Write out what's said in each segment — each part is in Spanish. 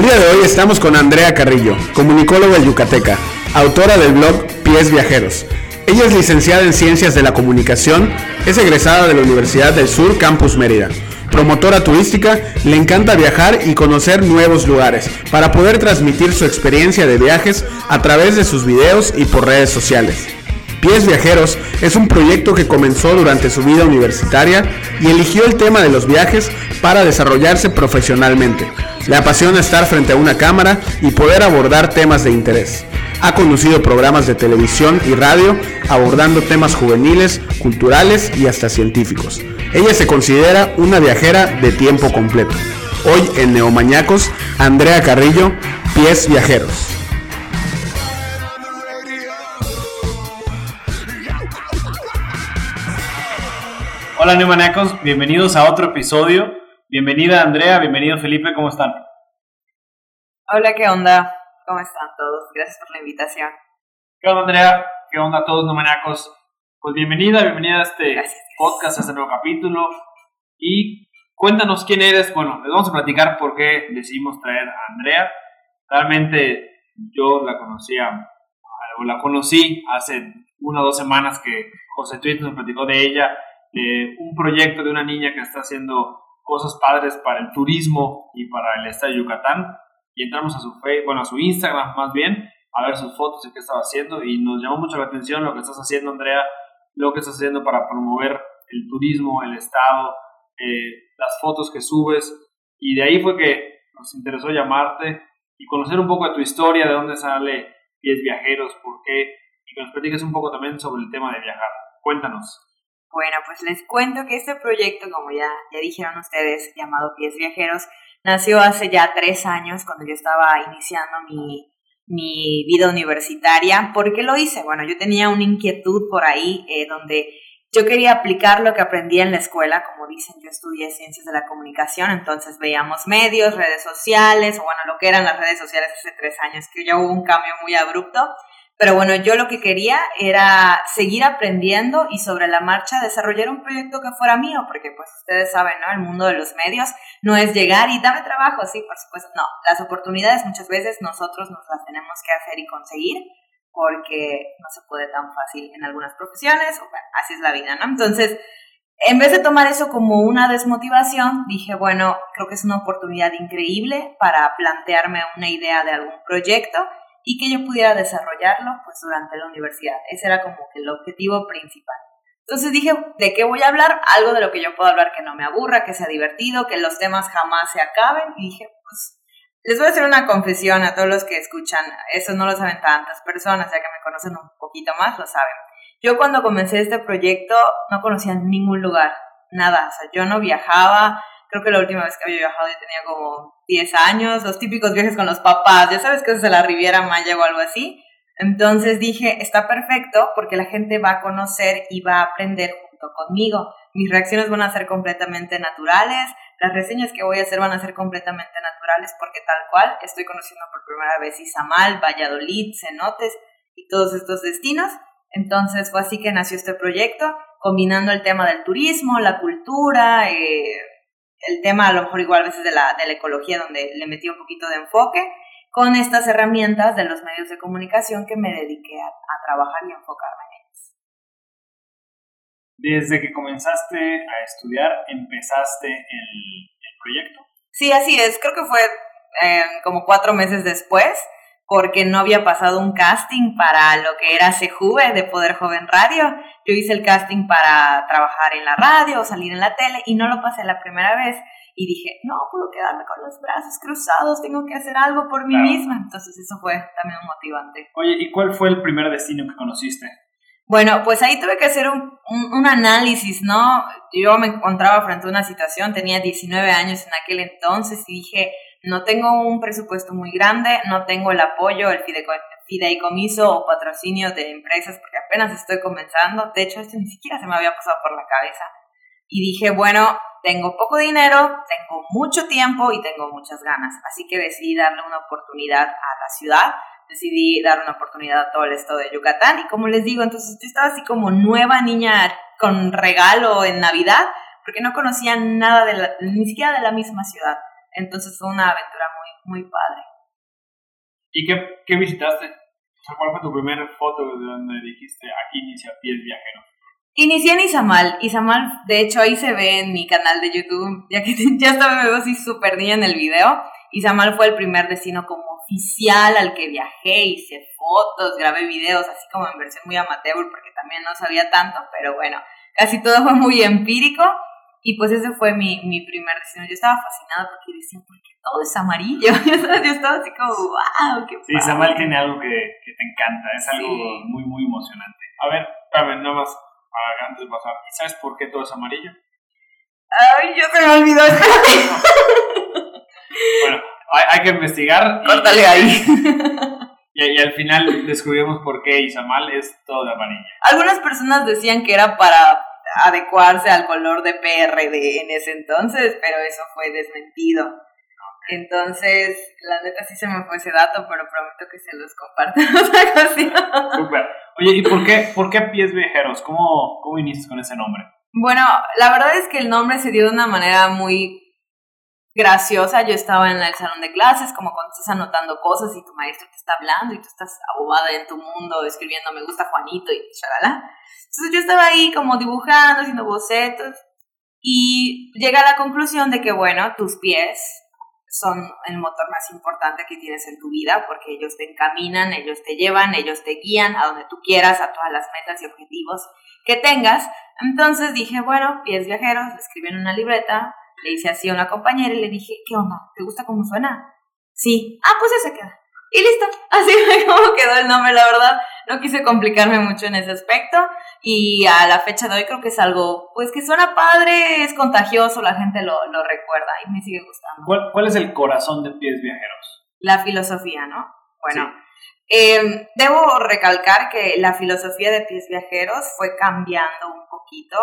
El día de hoy estamos con Andrea Carrillo, comunicóloga yucateca, autora del blog Pies Viajeros. Ella es licenciada en Ciencias de la Comunicación, es egresada de la Universidad del Sur Campus Mérida. Promotora turística, le encanta viajar y conocer nuevos lugares para poder transmitir su experiencia de viajes a través de sus videos y por redes sociales. Pies Viajeros es un proyecto que comenzó durante su vida universitaria y eligió el tema de los viajes para desarrollarse profesionalmente. Le apasiona estar frente a una cámara y poder abordar temas de interés. Ha conducido programas de televisión y radio abordando temas juveniles, culturales y hasta científicos. Ella se considera una viajera de tiempo completo. Hoy en Neomañacos, Andrea Carrillo, Pies Viajeros. Hola Neomañacos, bienvenidos a otro episodio. Bienvenida Andrea, bienvenido Felipe, ¿cómo están? Hola, ¿qué onda? ¿Cómo están todos? Gracias por la invitación. ¿Qué onda Andrea? ¿Qué onda a todos Neomañacos? Pues bienvenida, bienvenida a este podcast, a este nuevo capítulo. Y cuéntanos quién eres. Bueno, les vamos a platicar por qué decidimos traer a Andrea. Realmente yo la conocía, o la conocí hace una o dos semanas que José Tweet nos platicó de ella, de un proyecto de una niña que está haciendo cosas padres para el turismo y para el estado de Yucatán. Y entramos a su bueno, a su Instagram más bien, a ver sus fotos y qué estaba haciendo. Y nos llamó mucho la atención lo que estás haciendo, Andrea, lo que estás haciendo para promover el turismo, el estado, eh, las fotos que subes. Y de ahí fue que nos interesó llamarte y conocer un poco de tu historia, de dónde sale Pies Viajeros, por qué, y que nos platiques un poco también sobre el tema de viajar. Cuéntanos. Bueno, pues les cuento que este proyecto, como ya, ya dijeron ustedes, llamado Pies Viajeros, nació hace ya tres años, cuando yo estaba iniciando mi, mi vida universitaria. ¿Por qué lo hice? Bueno, yo tenía una inquietud por ahí eh, donde yo quería aplicar lo que aprendí en la escuela, como dicen, yo estudié ciencias de la comunicación, entonces veíamos medios, redes sociales, o bueno, lo que eran las redes sociales hace tres años, que ya hubo un cambio muy abrupto. Pero bueno, yo lo que quería era seguir aprendiendo y sobre la marcha desarrollar un proyecto que fuera mío, porque pues ustedes saben, ¿no? El mundo de los medios no es llegar y dame trabajo, sí, por supuesto, no. Las oportunidades muchas veces nosotros nos las tenemos que hacer y conseguir porque no se puede tan fácil en algunas profesiones, o bueno, así es la vida, ¿no? Entonces, en vez de tomar eso como una desmotivación, dije, bueno, creo que es una oportunidad increíble para plantearme una idea de algún proyecto y que yo pudiera desarrollarlo pues durante la universidad. Ese era como que el objetivo principal. Entonces dije, ¿de qué voy a hablar? Algo de lo que yo puedo hablar que no me aburra, que sea divertido, que los temas jamás se acaben. Y dije, pues les voy a hacer una confesión a todos los que escuchan, eso no lo saben tantas personas, ya que me conocen un poquito más, lo saben. Yo cuando comencé este proyecto no conocía ningún lugar, nada, o sea, yo no viajaba, creo que la última vez que había viajado yo tenía como 10 años, los típicos viajes con los papás, ya sabes que es de la Riviera Maya o algo así. Entonces dije, está perfecto porque la gente va a conocer y va a aprender junto conmigo. Mis reacciones van a ser completamente naturales, las reseñas que voy a hacer van a ser completamente naturales porque tal cual estoy conociendo por primera vez Izamal, Valladolid, Cenotes y todos estos destinos. Entonces fue así que nació este proyecto, combinando el tema del turismo, la cultura, eh, el tema a lo mejor igual a veces de la, de la ecología donde le metí un poquito de enfoque, con estas herramientas de los medios de comunicación que me dediqué a, a trabajar y enfocarme desde que comenzaste a estudiar, empezaste el, proyecto. Sí, así es. Creo que fue eh, como cuatro meses después, porque no había pasado un casting para lo que era CJV de Poder Joven Radio. Yo hice el casting para trabajar en la radio o salir en la tele y no lo pasé la primera vez. Y dije, no puedo quedarme con los brazos cruzados, tengo que hacer algo por mí misma. Entonces eso fue también un motivante. Oye, ¿y cuál fue el primer destino que conociste? Bueno, pues ahí tuve que hacer un, un, análisis, ¿no? Yo me encontraba frente a una situación, tenía 19 años en aquel entonces y dije, no tengo un presupuesto muy grande, no tengo el apoyo, el fideicomiso o patrocinio de empresas porque apenas estoy comenzando. De hecho, esto ni siquiera se me había pasado por la cabeza. Y dije, bueno, tengo poco dinero, tengo mucho tiempo y tengo muchas ganas. Así que decidí darle una oportunidad a la ciudad decidí dar una oportunidad a todo el estado de Yucatán y como les digo, entonces yo estaba así como nueva niña con regalo en Navidad porque no conocía nada de la, ni siquiera de la misma ciudad. Entonces fue una aventura muy, muy padre. ¿Y qué, qué visitaste? ¿Cuál fue tu primera foto de donde dijiste aquí inicia Pies Viajeros? Inicié en Izamal. Izamal, de hecho, ahí se ve en mi canal de YouTube, ya que ya estaba me veo así súper niña en el video. Izamal fue el primer destino como oficial al que viajé, hice fotos, grabé videos, así como en versión muy amateur, porque también no sabía tanto, pero bueno, casi todo fue muy empírico. Y pues ese fue mi, mi primer destino. Yo estaba fascinada porque decía, ¿por qué todo es amarillo? Yo estaba así como, wow, qué Sí, Izamal tiene algo que, que, te encanta, es algo muy, muy emocionante. A ver, a ver, nada más antes de pasar. ¿Y sabes por qué todo es amarillo? Ay, yo se me olvidó. bueno, hay, hay, que investigar. Córtale ahí. Y, y, al final descubrimos por qué Izamal es todo de amarillo. Algunas personas decían que era para adecuarse al color de PRD en ese entonces, pero eso fue desmentido. Entonces, la neta sí se me fue ese dato, pero prometo que se los comparto en. Súper. Oye, ¿y por qué, por qué Pies Viajeros? ¿Cómo, ¿Cómo inicias con ese nombre? Bueno, la verdad es que el nombre se dio de una manera muy graciosa. Yo estaba en el salón de clases, como cuando estás anotando cosas y tu maestro te está hablando y tú estás abobada en tu mundo escribiendo me gusta Juanito y chalala. Entonces yo estaba ahí como dibujando, haciendo bocetos y llegué a la conclusión de que, bueno, tus pies son el motor más importante que tienes en tu vida porque ellos te encaminan, ellos te llevan, ellos te guían a donde tú quieras, a todas las metas y objetivos que tengas. Entonces dije, bueno, pies viajeros, le escribí en una libreta, le hice así a una compañera y le dije, ¿qué onda? ¿Te gusta cómo suena? Sí. Ah, pues ese queda. Y listo. Así fue como quedó el nombre, la verdad. No quise complicarme mucho en ese aspecto. Y a la fecha de hoy creo que es algo, pues que suena padre, es contagioso, la gente lo, lo recuerda y me sigue gustando. ¿Cuál, ¿Cuál, es el corazón de Pies Viajeros? La filosofía, ¿no? Bueno, eh, debo recalcar que la filosofía de Pies Viajeros fue cambiando un poquito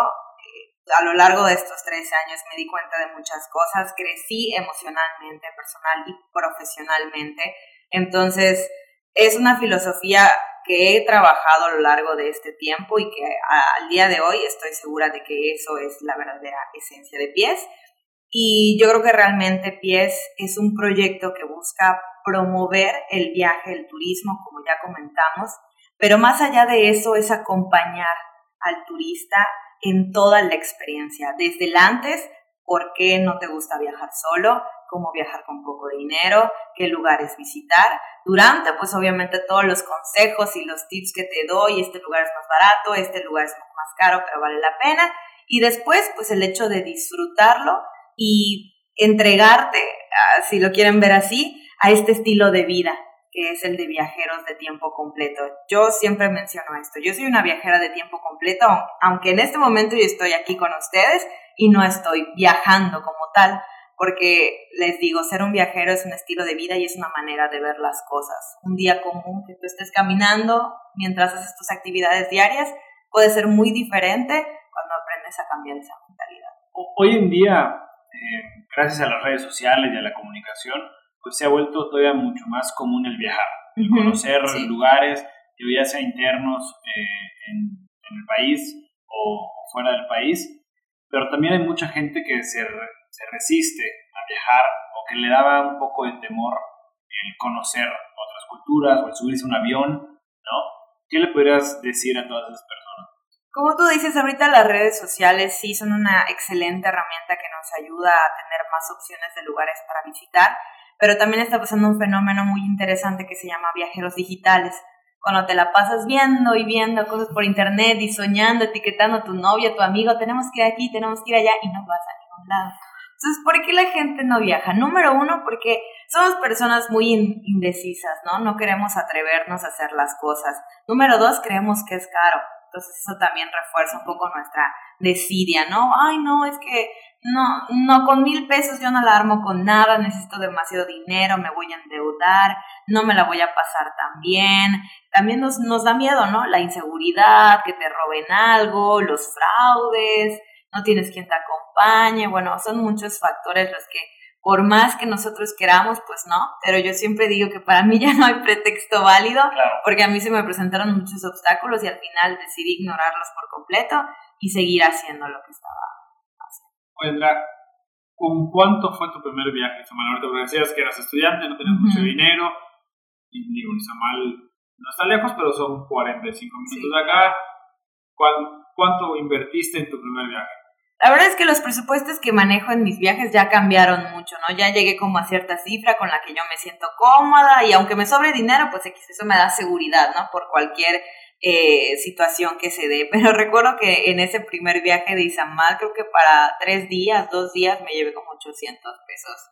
a lo largo de estos tres años me di cuenta de muchas cosas, crecí emocionalmente, personal y profesionalmente. Entonces, es una filosofía que he trabajado a lo largo de este tiempo y que al día de hoy estoy segura de que eso es la verdadera esencia de Pies. Y yo creo que realmente Pies es un proyecto que busca promover el viaje, el turismo, como ya comentamos, pero más allá de eso es acompañar al turista en toda la experiencia, desde el antes, por qué no te gusta viajar solo, cómo viajar con poco dinero, qué lugares visitar. Durante, pues obviamente todos los consejos y los tips que te doy, este lugar es más barato, este lugar es más caro, pero vale la pena. Y después, pues el hecho de disfrutarlo y entregarte, ah, si lo quieren ver así, a este estilo de vida que es el de viajeros de tiempo completo. Yo siempre menciono esto, yo soy una viajera de tiempo completo, aunque en este momento yo estoy aquí con ustedes y no estoy viajando como tal, porque les digo, ser un viajero es un estilo de vida y es una manera de ver las cosas. Un día común que tú estés caminando mientras haces tus actividades diarias puede ser muy diferente cuando aprendes a cambiar esa mentalidad. Hoy en día, eh, gracias a las redes sociales y a la comunicación, pues se ha vuelto todavía mucho más común el viajar, el conocer lugares, ya sea internos eh, en, el país o fuera del país, pero también hay mucha gente que se, se resiste a viajar o que le daba un poco de temor el conocer otras culturas o el subirse a un avión, ¿no? ¿Qué le podrías decir a todas esas personas? Como tú dices, ahorita las redes sociales sí son una excelente herramienta que nos ayuda a tener más opciones de lugares para visitar, pero también está pasando un fenómeno muy interesante que se llama viajeros digitales. Cuando te la pasas viendo y viendo cosas por internet y soñando, etiquetando a tu novio, a tu amigo, tenemos que ir aquí, tenemos que ir allá y no vas a ningún lado. Entonces, ¿por qué la gente no viaja? Número uno, porque somos personas muy indecisas, ¿no? No queremos atrevernos a hacer las cosas. Número dos, creemos que es caro. Entonces eso también refuerza un poco nuestra desidia, ¿no? Ay, no, es que no, no, con mil pesos yo no la armo con nada, necesito demasiado dinero, me voy a endeudar, no me la voy a pasar tan bien. También nos, nos da miedo, ¿no? La inseguridad, que te roben algo, los fraudes, no tienes quien te acompañe, bueno, son muchos factores los que por más que nosotros queramos, pues no, pero yo siempre digo que para mí ya no hay pretexto válido, porque a mí se me presentaron muchos obstáculos y al final decidí ignorarlos por completo y seguir haciendo lo que estaba Oye, ¿con cuánto fue tu primer viaje a Izamal? Ahorita porque decías que eras estudiante, no tenías mucho dinero, y digo, Izamal no está lejos, pero son 45 minutos de acá. ¿Cuánto invertiste en tu primer viaje? La verdad es que los presupuestos que manejo en mis viajes ya cambiaron mucho, ¿no? Ya llegué como a cierta cifra con la que yo me siento cómoda y aunque me sobre dinero, pues eso me da seguridad, ¿no? Por cualquier eh, situación que se dé. Pero recuerdo que en ese primer viaje de Izamal, creo que para tres días, dos días, me llevé como 800 pesos.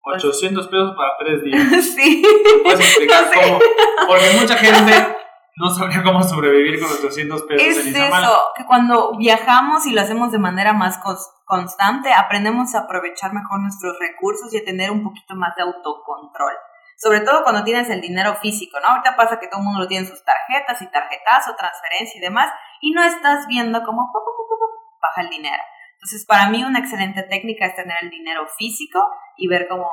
800 pesos para tres días. sí. ¿Puedes explicar cómo? Porque mucha gente no sabría cómo sobrevivir con 800 pesos es en Izamal. eso, que cuando viajamos y lo hacemos de manera más constante, aprendemos a aprovechar mejor nuestros recursos y a tener un poquito más de autocontrol. Sobre todo cuando tienes el dinero físico, ¿no? Ahorita pasa que todo el mundo lo tiene en sus tarjetas y tarjetazo, transferencia y demás, y no estás viendo cómo baja el dinero. Entonces, para mí una excelente técnica es tener el dinero físico y ver cómo,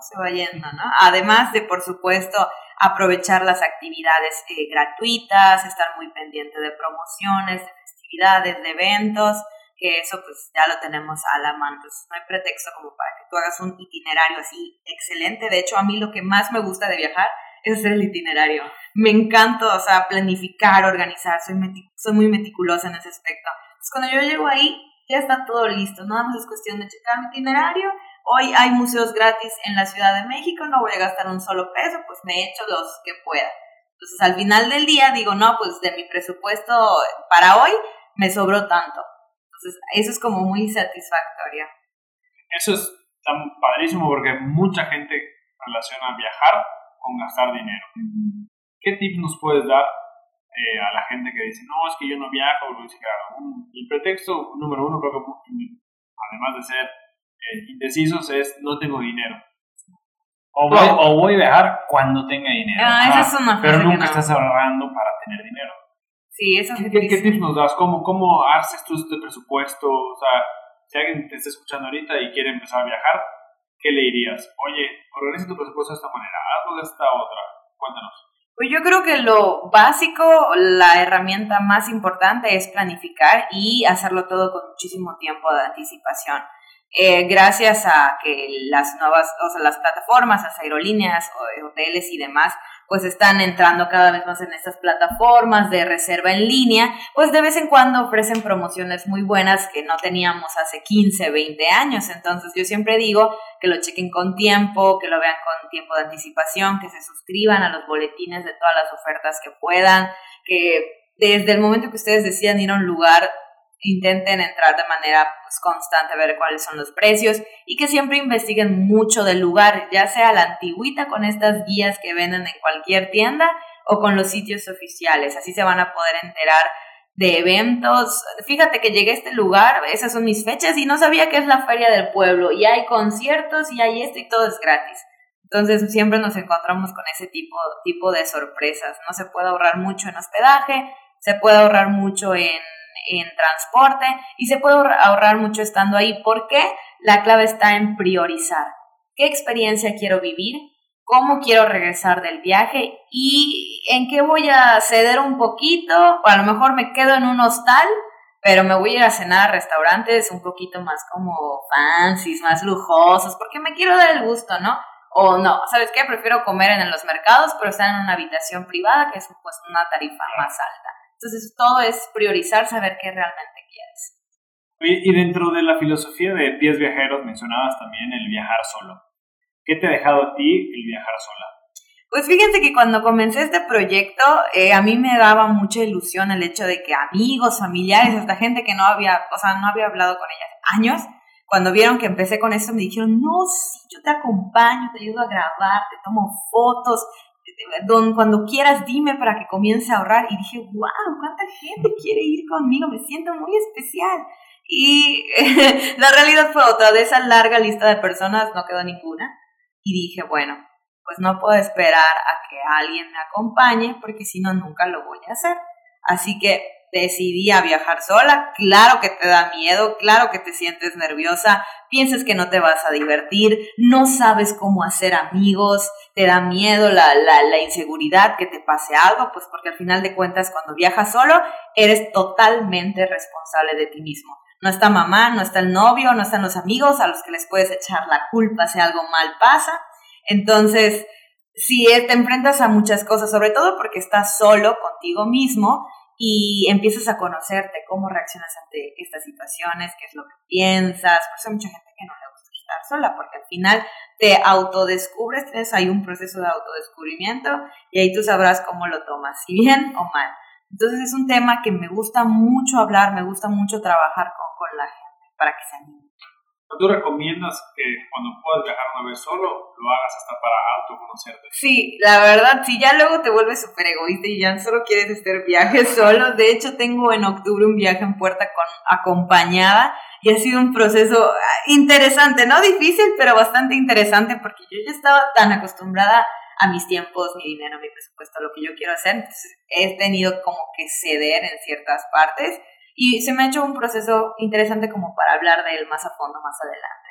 se va yendo, ¿no? Además de, por supuesto, aprovechar las actividades eh, gratuitas, estar muy pendiente de promociones, de festividades, de eventos, que eso pues ya lo tenemos a la mano, entonces no hay pretexto como para que tú hagas un itinerario así excelente, de hecho a mí lo que más me gusta de viajar es el itinerario, me encanta, o sea, planificar, organizar, soy, soy muy meticulosa en ese aspecto, entonces cuando yo llego ahí ya está todo listo, nada más es cuestión de checar mi itinerario, hoy hay museos gratis en la Ciudad de México, no voy a gastar un solo peso, pues me echo los que pueda. Entonces al final del día digo, no, pues de mi presupuesto para hoy me sobró tanto. Entonces eso es como muy satisfactorio. Eso es tan padrísimo porque mucha gente relaciona viajar con gastar dinero. ¿Qué tips nos puedes dar eh, a la gente que dice, no, es que yo no viajo? el pretexto número uno creo que además de ser eh, indecisos es no tengo dinero. O voy, o voy, a viajar cuando tenga dinero. Ah, esa es una Pero nunca estás ahorrando para tener dinero. Sí, eso es ¿Qué, ¿Qué, tips nos das? ¿Cómo, ¿Cómo haces tú este presupuesto? O sea, si alguien te está escuchando ahorita y quiere empezar a viajar, ¿qué le dirías? Oye, organiza tu presupuesto de esta manera, hazlo de esta otra. Cuéntanos. Pues yo creo que lo básico, la herramienta más importante es planificar y hacerlo todo con muchísimo tiempo de anticipación. Eh, gracias a que las nuevas, o sea, las plataformas, las aerolíneas, hoteles y demás, pues están entrando cada vez más en estas plataformas de reserva en línea, pues de vez en cuando ofrecen promociones muy buenas que no teníamos hace 15, 20 años. Entonces yo siempre digo que lo chequen con tiempo, que lo vean con tiempo de anticipación, que se suscriban a los boletines de todas las ofertas que puedan, que desde el momento que ustedes decidan ir a un lugar, intenten entrar de manera pues, constante, ver cuáles son los precios y que siempre investiguen mucho del lugar, ya sea la antigüita con estas guías que venden en cualquier tienda o con los sitios oficiales. Así se van a poder enterar de eventos. Fíjate que llegué a este lugar, esas son mis fechas y no sabía que es la feria del pueblo y hay conciertos y hay esto y todo es gratis. Entonces siempre nos encontramos con ese tipo, tipo de sorpresas. No se puede ahorrar mucho en hospedaje, se puede ahorrar mucho en en transporte y se puede ahorrar mucho estando ahí. porque La clave está en priorizar. ¿Qué experiencia quiero vivir? ¿Cómo quiero regresar del viaje? ¿Y en qué voy a ceder un poquito? O a lo mejor me quedo en un hostal, pero me voy a ir a cenar a restaurantes un poquito más como fancies, más lujosos, porque me quiero dar el gusto, ¿no? O no, ¿sabes qué? Prefiero comer en los mercados, pero estar en una habitación privada, que es pues una tarifa más alta. Entonces todo es priorizar, saber qué realmente quieres. y dentro de la filosofía de pies viajeros mencionabas también el viajar solo. ¿Qué te ha dejado a ti el viajar sola? Pues fíjense que cuando comencé este proyecto, eh, a mí me daba mucha ilusión el hecho de que amigos, familiares, hasta gente que no había, o sea, no había hablado con ellas años, cuando vieron que empecé con esto, me dijeron, no, sí, yo te acompaño, te ayudo a grabar, te tomo fotos, don, cuando quieras dime para que comience a ahorrar. Y dije, wow, cuánta gente quiere ir conmigo, me siento muy especial. Y la realidad fue otra, de esa larga lista de personas no quedó ninguna. Y dije, bueno, pues no puedo esperar a que alguien me acompañe porque si no, nunca lo voy a hacer. Así que decidí a viajar sola. Claro que te da miedo, claro que te sientes nerviosa, piensas que no te vas a divertir, no sabes cómo hacer amigos, te da miedo la, la, la, inseguridad que te pase algo, pues porque al final de cuentas cuando viajas solo eres totalmente responsable de ti mismo. No está mamá, no está el novio, no están los amigos a los que les puedes echar la culpa si algo mal pasa. Entonces, si te enfrentas a muchas cosas, sobre todo porque estás solo contigo mismo y empiezas a conocerte, cómo reaccionas ante estas situaciones, qué es lo que piensas. Por eso hay mucha gente que no le gusta estar sola, porque al final te autodescubres, tienes ahí un proceso de autodescubrimiento y ahí tú sabrás cómo lo tomas, si bien o mal. Entonces es un tema que me gusta mucho hablar, me gusta mucho trabajar con, con la gente para que se anime. ¿Tú recomiendas que cuando puedas viajar una vez solo, lo hagas hasta para autoconocerte? Sí, la verdad, si ya luego te vuelves súper egoísta y ya solo quieres hacer viajes solo. De hecho, tengo en octubre un viaje en puerta con acompañada y ha sido un proceso ah, interesante, no difícil, pero bastante interesante porque yo ya estaba tan acostumbrada a mis tiempos, mi dinero, mi presupuesto, lo que yo quiero hacer. Entonces, he tenido como que ceder en ciertas partes y se me ha hecho un proceso interesante como para hablar de él más a fondo más adelante.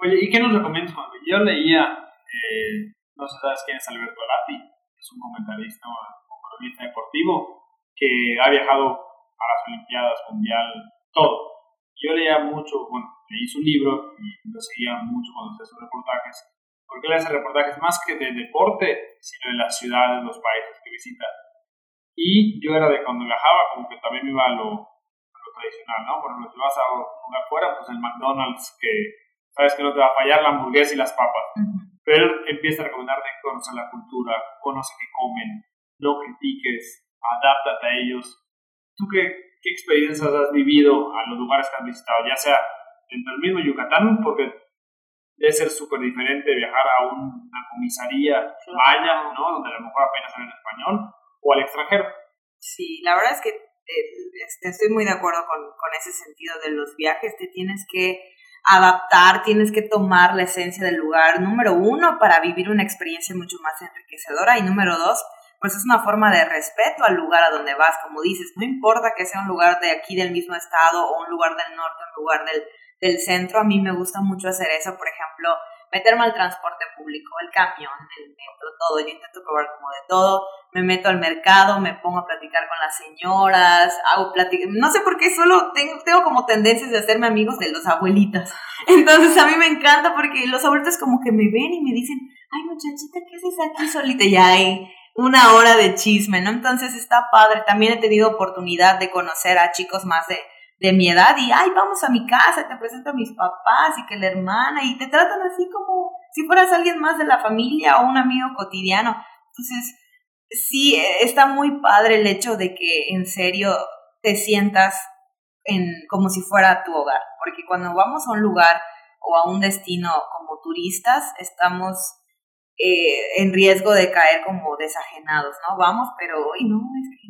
Oye, ¿y qué nos recomiendas? Cuando yo leía, eh, no sé sabes quién es Alberto Lati, es un comentarista, un periodista deportivo que ha viajado a las Olimpiadas Mundial, todo. Yo leía mucho, bueno, leí su libro y lo seguía mucho cuando hacía sus reportajes, porque él hace reportajes más que de deporte, sino de las ciudades, los países que visita. Y yo era de cuando viajaba, como que también me iba a lo, tradicional, ¿no? Por ejemplo, si vas a lugar fuera, pues el McDonald's, que sabes que no te va a fallar la hamburguesa y las papas. Pero él empieza a recomendarte conocer la cultura, conoce qué comen, no critiques, adáptate a ellos. ¿Tú qué, qué experiencias has vivido a los lugares que has visitado? Ya sea dentro del mismo Yucatán, porque debe ser súper diferente viajar a una comisaría maya, ¿no? Donde a lo mejor apenas hablan español, o al extranjero. Sí, la verdad es que este, estoy muy de acuerdo con, con ese sentido de los viajes, te tienes que adaptar, tienes que tomar la esencia del lugar, número uno, para vivir una experiencia mucho más enriquecedora y número dos, pues es una forma de respeto al lugar a donde vas, como dices, no importa que sea un lugar de aquí del mismo estado o un lugar del norte, un lugar del, del centro, a mí me gusta mucho hacer eso, por ejemplo, meterme al transporte público, el camión, el metro, todo. Yo intento probar como de todo. Me meto al mercado, me pongo a platicar con las señoras, hago plática. No sé por qué, solo tengo, tengo como tendencias de hacerme amigos de los abuelitas. Entonces a mí me encanta porque los abuelitos como que me ven y me dicen, ay muchachita, ¿qué haces aquí solita? Y hay una hora de chisme, ¿no? Entonces está padre. También he tenido oportunidad de conocer a chicos más de de mi edad y, ay, vamos a mi casa, te presento a mis papás y que la hermana y te tratan así como si fueras alguien más de la familia o un amigo cotidiano. Entonces, sí, está muy padre el hecho de que en serio te sientas en, como si fuera tu hogar, porque cuando vamos a un lugar o a un destino como turistas, estamos eh, en riesgo de caer como desajenados, ¿no? Vamos, pero hoy no, es que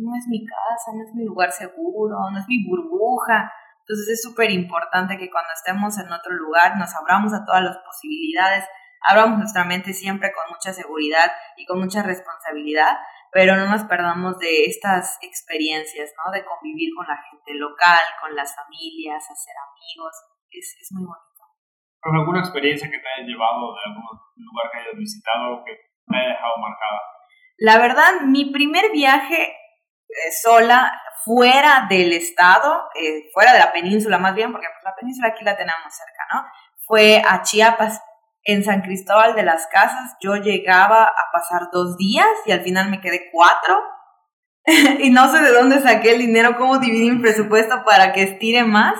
no es mi casa, no es mi lugar seguro, no es mi burbuja. Entonces es súper importante que cuando estemos en otro lugar nos abramos a todas las posibilidades, abramos nuestra mente siempre con mucha seguridad y con mucha responsabilidad, pero no nos perdamos de estas experiencias, ¿no? De convivir con la gente local, con las familias, hacer amigos, es, es muy bonito. ¿Alguna experiencia que te haya llevado de algún lugar que hayas visitado que me haya dejado marcada? La verdad, mi primer viaje eh, sola fuera del estado, eh, fuera de la península más bien, porque pues, la península aquí la tenemos cerca, ¿no? Fue a Chiapas, en San Cristóbal de las Casas. Yo llegaba a pasar dos días y al final me quedé cuatro. y no sé de dónde saqué el dinero, cómo dividí mi presupuesto para que estire más,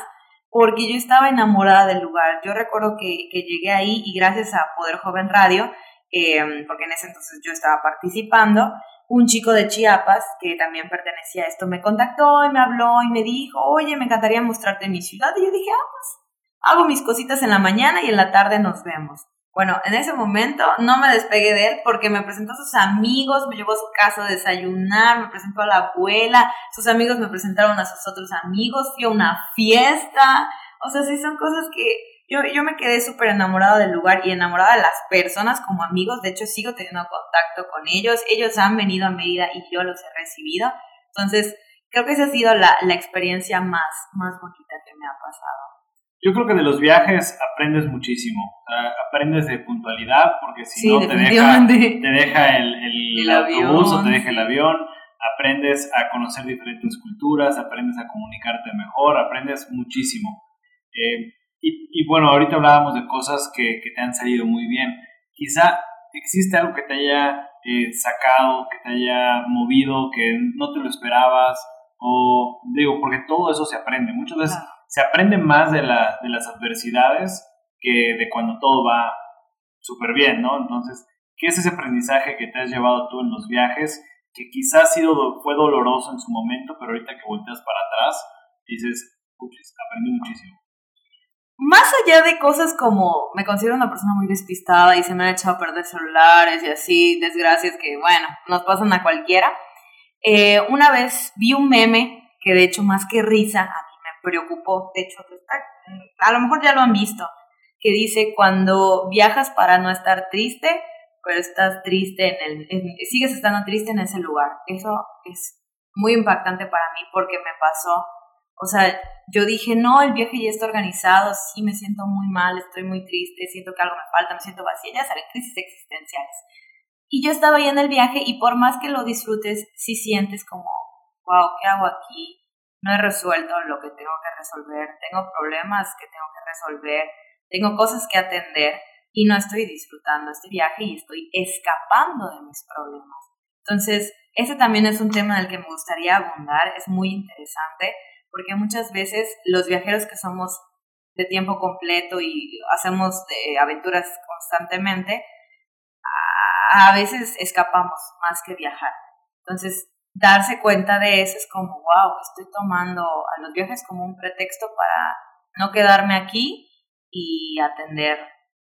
porque yo estaba enamorada del lugar. Yo recuerdo que, que llegué ahí y gracias a Poder Joven Radio, eh, porque en ese entonces yo estaba participando, un chico de Chiapas que también pertenecía a esto me contactó y me habló y me dijo, oye, me encantaría mostrarte mi ciudad. Y yo dije, ah, pues hago mis cositas en la mañana y en la tarde nos vemos. Bueno, en ese momento no me despegué de él porque me presentó a sus amigos, me llevó a su casa a desayunar, me presentó a la abuela, sus amigos me presentaron a sus otros amigos, fui a una fiesta. O sea, sí son cosas que yo, yo me quedé súper enamorada del lugar y enamorada de las personas como amigos. De hecho, sigo teniendo contacto con ellos. Ellos han venido a Mérida y yo los he recibido. Entonces, creo que esa ha sido la, la experiencia más, más bonita que me ha pasado. Yo creo que de los viajes aprendes muchísimo. aprendes de puntualidad, porque si no te deja, te deja el, el, autobús o te deja el avión. aprendes a conocer diferentes culturas, aprendes a comunicarte mejor, aprendes muchísimo. Eh, y, bueno, ahorita hablábamos de cosas que, que, te han salido muy bien. Quizá existe algo que te haya eh, sacado, que te haya movido, que no te lo esperabas, o digo, porque todo eso se aprende. Muchas veces se aprende más de, la, de las adversidades que de cuando todo va súper bien, ¿no? Entonces, ¿qué es ese aprendizaje que te has llevado tú en los viajes? Que quizás sido, fue doloroso en su momento, pero ahorita que volteas para atrás, dices, aprendí muchísimo. Más allá de cosas como me considero una persona muy despistada y se me han echado a perder celulares y así, desgracias que, bueno, nos pasan a cualquiera. Eh, una vez vi un meme que de hecho más que risa, a mí me preocupó, de hecho, a lo mejor ya lo han visto, que dice cuando viajas para no estar triste, pero estás triste en el, sigues estando triste en ese lugar. Eso es muy impactante para mí porque me pasó, o sea, yo dije, no, el viaje ya está organizado, sí me siento muy mal, estoy muy triste, siento que algo me falta, me siento vacía, ya sabes, crisis existenciales. Y yo estaba ahí en el viaje y por más que lo disfrutes, sí sientes como, wow, ¿qué hago aquí? No he resuelto lo que tengo que resolver, tengo problemas que tengo que resolver, tengo cosas que atender y no estoy disfrutando este viaje y estoy escapando de mis problemas. Entonces, ese también es un tema del que me gustaría abundar, es muy interesante porque muchas veces los viajeros que somos de tiempo completo y hacemos aventuras constantemente, a veces escapamos más que viajar. Entonces, darse cuenta de eso es como, wow, estoy tomando a los viajes como un pretexto para no quedarme aquí y atender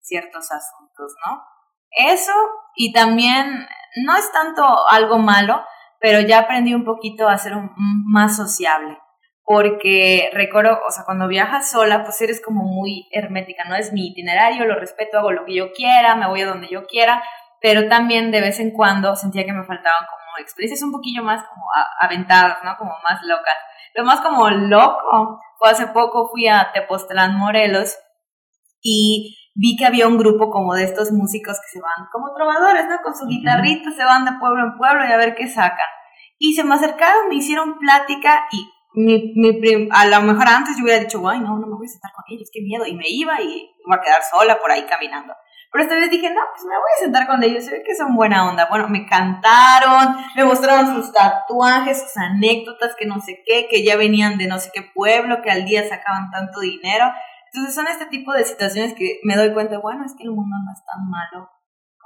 ciertos asuntos, ¿no? Eso y también no es tanto algo malo, pero ya aprendí un poquito a ser más sociable, porque recuerdo, o sea, cuando viajas sola, pues eres como muy hermética, no es mi itinerario, lo respeto, hago lo que yo quiera, me voy a donde yo quiera, pero también de vez en cuando sentía que me faltaban como experiencias un poquillo más como aventadas, ¿no? Como más locas. Lo más como loco fue hace poco fui a Tepoztlán, Morelos, y vi que había un grupo como de estos músicos que se van como trovadores, ¿no? Con su guitarrita, se van de pueblo en pueblo y a ver qué sacan. Y se me acercaron, me hicieron plática y mi, mi a lo mejor antes yo hubiera dicho, ay, no, no me voy a sentar con ellos, qué miedo. Y me iba y iba a quedar sola por ahí caminando. Pero esta vez dije, no, pues me voy a sentar con ellos, se ve que son buena onda. Bueno, me cantaron, me mostraron sus tatuajes, sus anécdotas, que no sé qué, que ya venían de no sé qué pueblo, que al día sacaban tanto dinero. Entonces son este tipo de situaciones que me doy cuenta, bueno, es que el mundo no es tan malo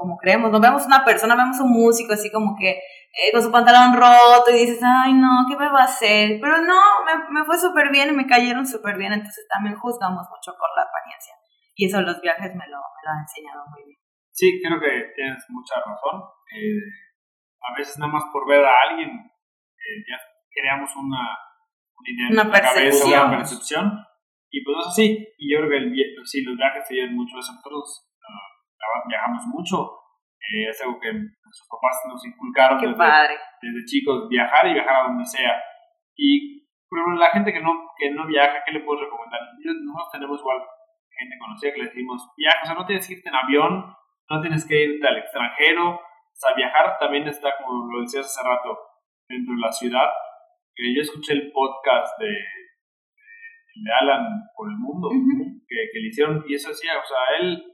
como creemos. Nos vemos una persona, vemos un músico así como que eh, con su pantalón roto y dices, ay no, ¿qué me va a hacer? Pero no, me, me fue súper bien y me cayeron súper bien, entonces también juzgamos mucho por la apariencia. Y eso los viajes me lo, me lo han enseñado muy bien. Sí, creo que tienes mucha razón. Eh, a veces nada más por ver a alguien eh, ya creamos una, una, percepción. una percepción y pues es así. Y yo creo que el, sí, los viajes se llevan mucho eso. Nosotros viajamos mucho. Eh, es algo que nuestros papás nos inculcaron desde, desde, chicos, viajar y viajar a donde sea. Y pero la gente que no, que no viaja, ¿qué le puedo recomendar? Nosotros tenemos igual gente conocida que le decimos, viaja, o sea, no tienes que irte en avión, no tienes que irte al extranjero, o sea, viajar también está, como lo decías hace rato, dentro de la ciudad. Que yo escuché el podcast de de Alan por el mundo que, que, le hicieron y eso decía, o sea, él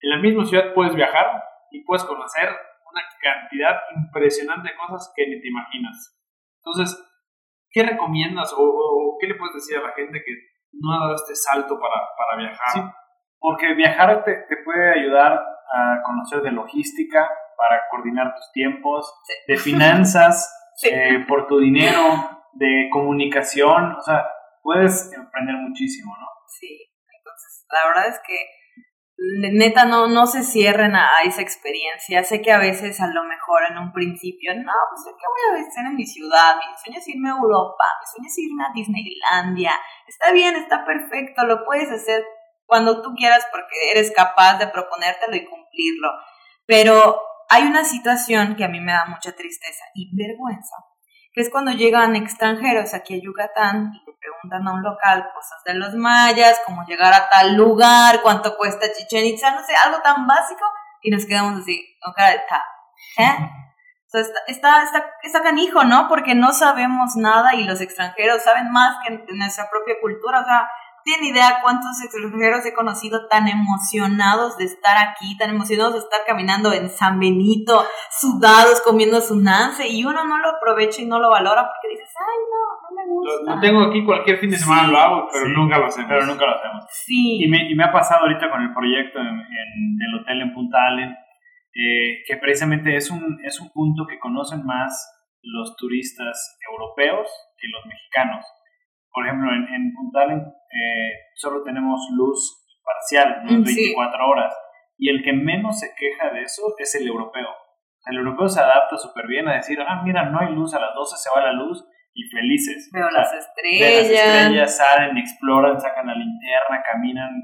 en la misma ciudad puedes viajar y puedes conocer una cantidad impresionante de cosas que ni te imaginas. Entonces, ¿qué recomiendas o, qué le puedes decir a la gente que no ha dado este salto para, para viajar? Sí, porque viajar te, te, puede ayudar a conocer de logística, para coordinar tus tiempos, de finanzas, eh, por tu dinero, de comunicación, o sea, puedes aprender muchísimo, ¿no? Sí, entonces la verdad es que neta no, no se cierren a, esa experiencia. Sé que a veces a lo mejor en un principio, no, pues ¿qué voy a hacer en mi ciudad? Mi sueño es irme a Europa, mi sueño es irme a Disneylandia. Está bien, está perfecto, lo puedes hacer cuando tú quieras porque eres capaz de proponértelo y cumplirlo. Pero hay una situación que a mí me da mucha tristeza y vergüenza es cuando llegan extranjeros aquí a Yucatán y le preguntan a un local cosas de los mayas, cómo llegar a tal lugar, cuánto cuesta Chichen Itza, no sé, algo tan básico, y nos quedamos así, con cara de ta. ¿eh? O sea, está, está, está, está, canijo, ¿no? Porque no sabemos nada y los extranjeros saben más que nuestra propia cultura. O sea, tienen idea cuántos extranjeros he conocido tan emocionados de estar aquí, tan emocionados de estar caminando en San Benito, sudados, comiendo su nance, y uno no lo aprovecha y no lo valora porque dices, ay, no, no me gusta. Lo, tengo aquí cualquier fin de semana, lo hago, pero nunca lo hacemos. Pero nunca lo hacemos. Sí. Y me, y me ha pasado ahorita con el proyecto en, en el hotel en Punta Allen eh, que precisamente es un, es un punto que conocen más los turistas europeos que los mexicanos. Por ejemplo, en, en Punta eh, solo tenemos luz parcial, ¿no? 24 mm, horas, y el que menos se queja de eso es el europeo. El europeo se adapta súper bien a decir, ah, mira, no hay luz, a las 12 se va la luz, y felices. Veo las estrellas. las estrellas, salen, exploran, sacan la linterna, caminan.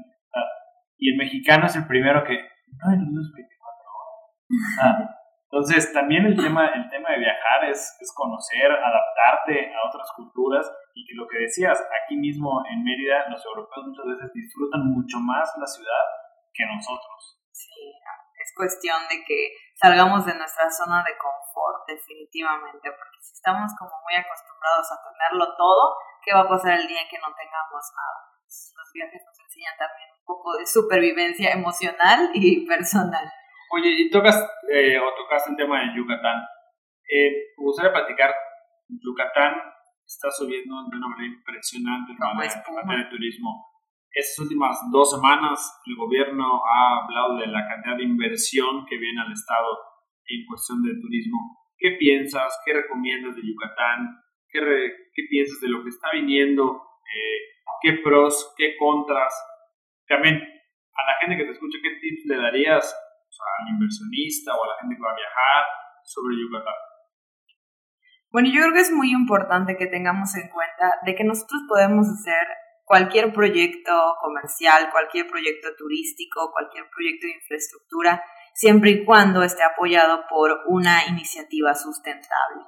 Y el mexicano es el primero que, no hay luz, Ah, entonces, también el tema, el tema de viajar es, conocer, adaptarte a otras culturas y que lo que decías, aquí mismo en Mérida, los europeos muchas veces disfrutan mucho más la ciudad que nosotros. Sí, es cuestión de que salgamos de nuestra zona de confort, definitivamente, porque si estamos como muy acostumbrados a tenerlo todo, ¿qué va a pasar el día que no tengamos nada? Los viajes nos enseñan también un poco de supervivencia emocional y personal. Oye, y tocas, eh, o tocaste el tema de Yucatán. Eh, me gustaría platicar, Yucatán está subiendo de una manera impresionante en materia de turismo. Estas últimas dos semanas el gobierno ha hablado de la cantidad de inversión que viene al Estado en cuestión de turismo. ¿Qué piensas? ¿Qué recomiendas de Yucatán? ¿Qué, qué piensas de lo que está viniendo? Eh, ¿Qué pros? ¿Qué contras? También a la gente que te escucha, ¿qué tips le darías al inversionista o a la gente que va a viajar sobre Yucatán? Bueno, yo creo que es muy importante que tengamos en cuenta de que nosotros podemos hacer cualquier proyecto comercial, cualquier proyecto turístico, cualquier proyecto de infraestructura, siempre y cuando esté apoyado por una iniciativa sustentable.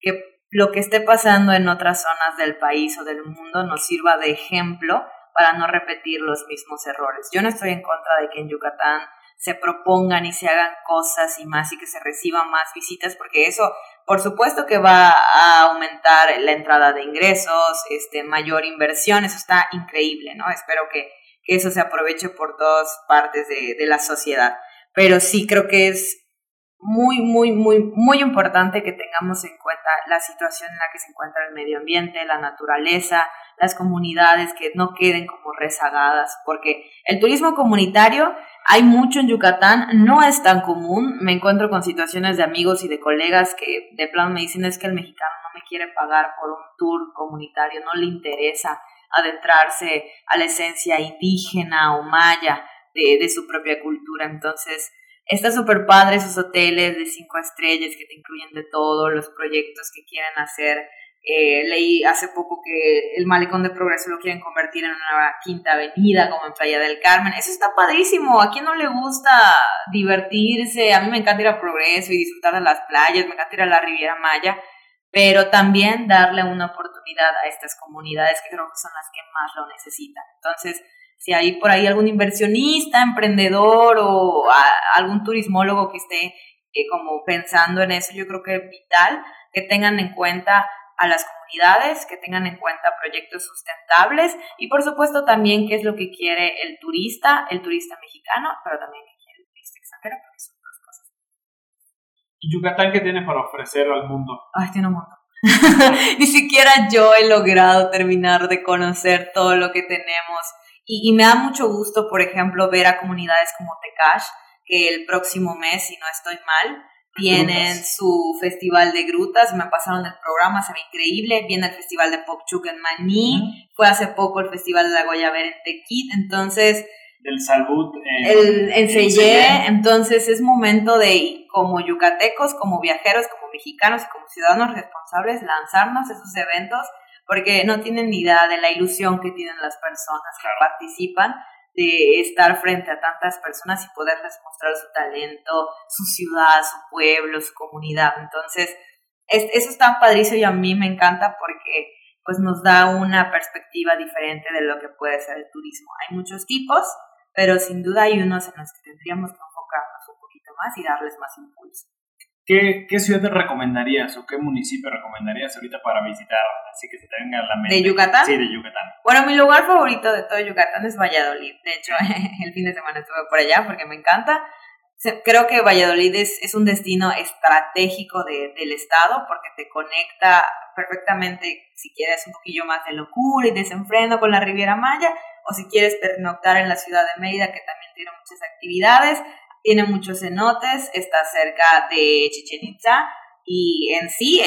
Que lo que esté pasando en otras zonas del país o del mundo nos sirva de ejemplo para no repetir los mismos errores. Yo no estoy en contra de que en Yucatán se propongan y se hagan cosas y más y que se reciban más visitas, porque eso, por supuesto que va a aumentar la entrada de ingresos, este, mayor inversión, eso está increíble, ¿no? Espero que, que eso se aproveche por todas partes de, de la sociedad. Pero sí creo que es muy, muy, muy, muy importante que tengamos en cuenta la situación en la que se encuentra el medio ambiente, la naturaleza, las comunidades que no queden como rezagadas, porque el turismo comunitario hay mucho en Yucatán, no es tan común. Me encuentro con situaciones de amigos y de colegas que de plano me dicen es que el mexicano no me quiere pagar por un tour comunitario, no le interesa adentrarse a la esencia indígena o maya de, de su propia cultura. Entonces, está súper padre esos hoteles de cinco estrellas que te incluyen de todo, los proyectos que quieren hacer eh, leí hace poco que el malecón de progreso lo quieren convertir en una quinta avenida como en Playa del Carmen. Eso está padrísimo. ¿A quién no le gusta divertirse? A mí me encanta ir a progreso y disfrutar de las playas, me encanta ir a la Riviera Maya, pero también darle una oportunidad a estas comunidades que creo que son las que más lo necesitan. Entonces, si hay por ahí algún inversionista, emprendedor o algún turismólogo que esté eh, como pensando en eso, yo creo que es vital que tengan en cuenta a las comunidades, que tengan en cuenta proyectos sustentables y por supuesto también qué es lo que quiere el turista, el turista mexicano, pero también qué quiere el turista extranjero, porque son dos cosas. ¿Y Yucatán qué tiene para ofrecer al mundo? Ay, tiene un mundo. Ni siquiera yo he logrado terminar de conocer todo lo que tenemos y, y me da mucho gusto, por ejemplo, ver a comunidades como Tecash, que el próximo mes, si no estoy mal, tienen su festival de grutas, me pasaron el programa, se ve increíble, viene el festival de Popchuk en Maní, fue hace poco el festival de la Guayabera en Tequit, entonces... Del Salud en, en entonces es momento de, como yucatecos, como viajeros, como mexicanos y como ciudadanos responsables, lanzarnos esos eventos, porque no tienen ni idea de la ilusión que tienen las personas que participan de estar frente a tantas personas y poderles mostrar su talento, su ciudad, su pueblo, su comunidad. Entonces, eso está padrísimo y a mí me encanta porque pues nos da una perspectiva diferente de lo que puede ser el turismo. Hay muchos tipos, pero sin duda hay unos en los que tendríamos que enfocarnos un poquito más y darles más impulso. ¿Qué, ¿Qué ciudad recomendarías o qué municipio recomendarías ahorita para visitar? Así que se te venga a la mente. ¿De Yucatán? Sí, de Yucatán. Bueno, mi lugar favorito de todo Yucatán es Valladolid. De hecho, el fin de semana estuve por allá porque me encanta. Creo que Valladolid es, es un destino estratégico de, del estado porque te conecta perfectamente si quieres un poquillo más de locura y desenfreno con la Riviera Maya o si quieres pernoctar en la ciudad de Mérida que también tiene muchas actividades tiene muchos cenotes, está cerca de Chichen Itza y en sí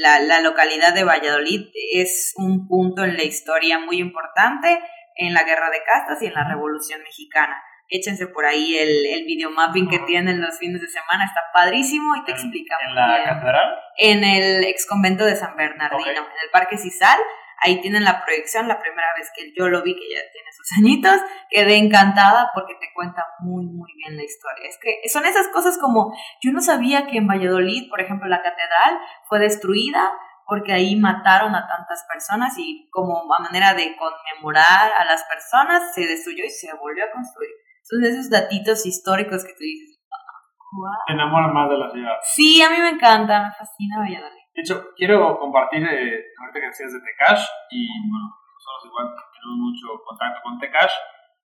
la, la, localidad de Valladolid es un punto en la historia muy importante en la guerra de castas y en la revolución mexicana. Échense por ahí el, el videomapping que tienen los fines de semana, está padrísimo y te explica ¿En la catedral? En el ex convento de San Bernardino, en el Parque Cisal. Ahí tienen la proyección, la primera vez que yo lo vi, que ya tiene sus añitos, quedé encantada porque te cuenta muy, muy bien la historia. Es que son esas cosas como, yo no sabía que en Valladolid, por ejemplo, la catedral fue destruida porque ahí mataron a tantas personas y como a manera de conmemorar a las personas, se destruyó y se volvió a construir. Son esos datitos históricos que tú dices. Te enamora más de la ciudad. Sí, a mí me encanta, me fascina Valladolid. De hecho, quiero compartir, eh, ahorita que decías de Tecash, y bueno, nosotros igual tenemos mucho contacto con Tecash.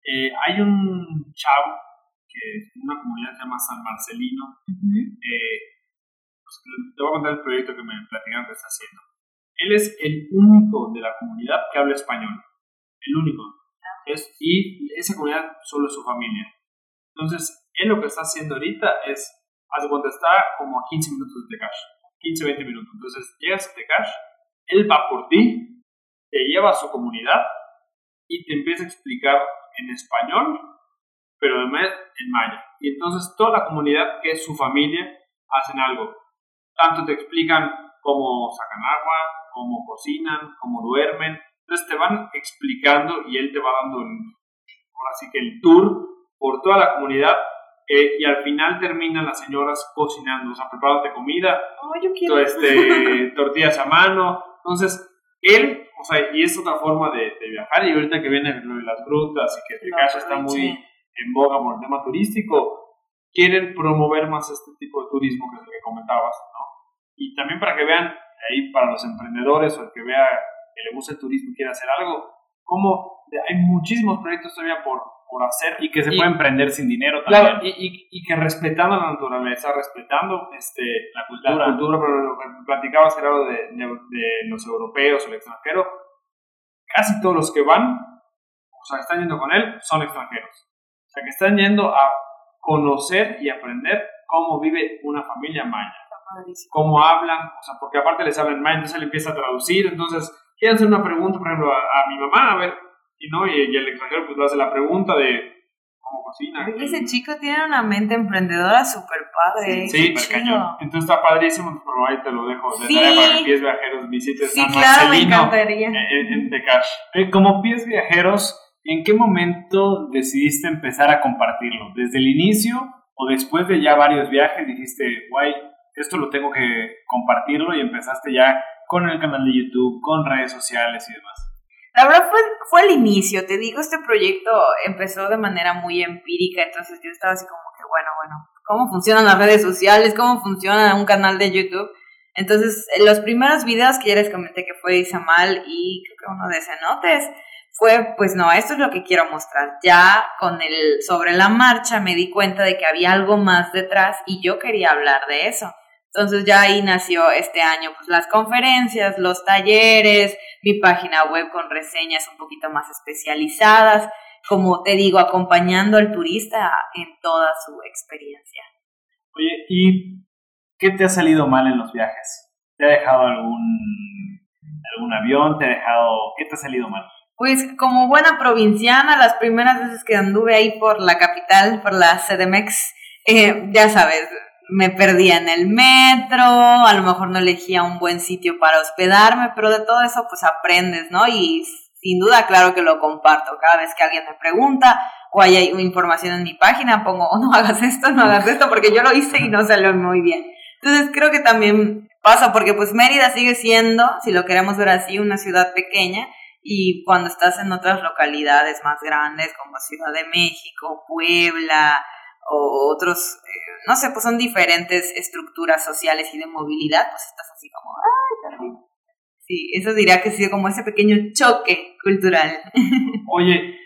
Eh, hay un chavo que es una comunidad que se llama San Marcelino. eh, pues, te voy a contar el proyecto que me platicaron que está haciendo. Él es el único de la comunidad que habla español. El único. Es, y esa comunidad solo es su familia. Entonces, él lo que está haciendo ahorita es, hace cuando está como a 15 minutos de Tecash 15, 20 minutos. Entonces llegas a Tecash, él va por ti, te lleva a su comunidad y te empieza a explicar en español, pero además en maya. Y entonces toda la comunidad, que es su familia, hacen algo. Tanto te explican cómo sacan agua, cómo cocinan, cómo duermen. Entonces te van explicando y él te va dando el, así que el tour por toda la comunidad eh, y al final terminan las señoras cocinando, o sea, preparándote comida, oh, yo quiero. Este, tortillas a mano. Entonces, él, o sea, y es otra forma de, viajar. Y ahorita que viene lo de las grutas y que Tecash está muy en boga por el tema turístico, quieren promover más este tipo de turismo que es lo que comentabas, ¿no? Y también para que vean, ahí para los emprendedores o el que vea que le gusta el turismo y quiere hacer algo, como hay muchísimos proyectos todavía por, por hacer. Y que se pueden emprender sin dinero también. y, y, y, que respetando la naturaleza, respetando este, la cultura. La cultura, pero lo que platicabas era lo de, de, los europeos o el extranjero. Casi todos los que van, o sea, están yendo con él, son extranjeros. O sea, que están yendo a conocer y aprender cómo vive una familia maya. Cómo hablan, o sea, porque aparte les hablan maya, entonces él empieza a traducir. Entonces, quieren hacer una pregunta, por ejemplo, a, a mi mamá, a ver, y no, y, el extranjero pues le hace la pregunta de cómo cocina. Ese chico tiene una mente emprendedora súper padre. Sí, sí cañón. Entonces está padrísimo, pero ahí te lo dejo. De sí. para que pies viajeros visites sí, San claro, me encantaría. En, en, Eh, como pies viajeros, ¿en qué momento decidiste empezar a compartirlo? ¿Desde el inicio o después de ya varios viajes dijiste, guay, esto lo tengo que compartirlo y empezaste ya con el canal de YouTube, con redes sociales y demás? La verdad fue, fue el inicio, te digo, este proyecto empezó de manera muy empírica, entonces yo estaba así como que, bueno, bueno, ¿cómo funcionan las redes sociales? ¿Cómo funciona un canal de YouTube? Entonces, los primeros videos que ya les comenté que fue Isamal y creo que uno de Cenotes, fue, pues no, esto es lo que quiero mostrar. Ya con el, sobre la marcha me di cuenta de que había algo más detrás y yo quería hablar de eso. Entonces ya ahí nació este año pues las conferencias, los talleres, mi página web con reseñas un poquito más especializadas, como te digo, acompañando al turista en toda su experiencia. Oye, ¿y qué te ha salido mal en los viajes? ¿Te ha dejado algún, algún avión? ¿Te ha dejado... ¿Qué te ha salido mal? Pues como buena provinciana, las primeras veces que anduve ahí por la capital, por la CDMX, eh, ya sabes, me perdía en el metro, a lo mejor no elegía un buen sitio para hospedarme, pero de todo eso pues aprendes, ¿no? Y sin duda, claro que lo comparto. Cada vez que alguien me pregunta o hay información en mi página, pongo, oh, no hagas esto, no hagas esto, porque yo lo hice y no salió muy bien. Entonces creo que también pasa, porque pues Mérida sigue siendo, si lo queremos ver así, una ciudad pequeña. Y cuando estás en otras localidades más grandes como Ciudad de México, Puebla, o otros, eh, no sé, pues son diferentes estructuras sociales y de movilidad, pues estás así como, ay, Sí, eso diría que ha sido como ese pequeño choque cultural. Oye,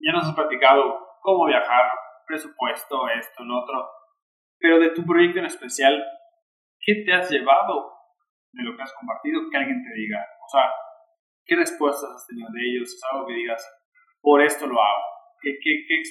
ya nos has platicado cómo viajar, presupuesto, esto, lo otro, pero de tu proyecto en especial, ¿qué te has llevado de lo que has compartido? Que alguien te diga, o sea, ¿qué respuestas has tenido de ellos? ¿Es algo que digas, por esto lo hago? ¿Qué, qué, qué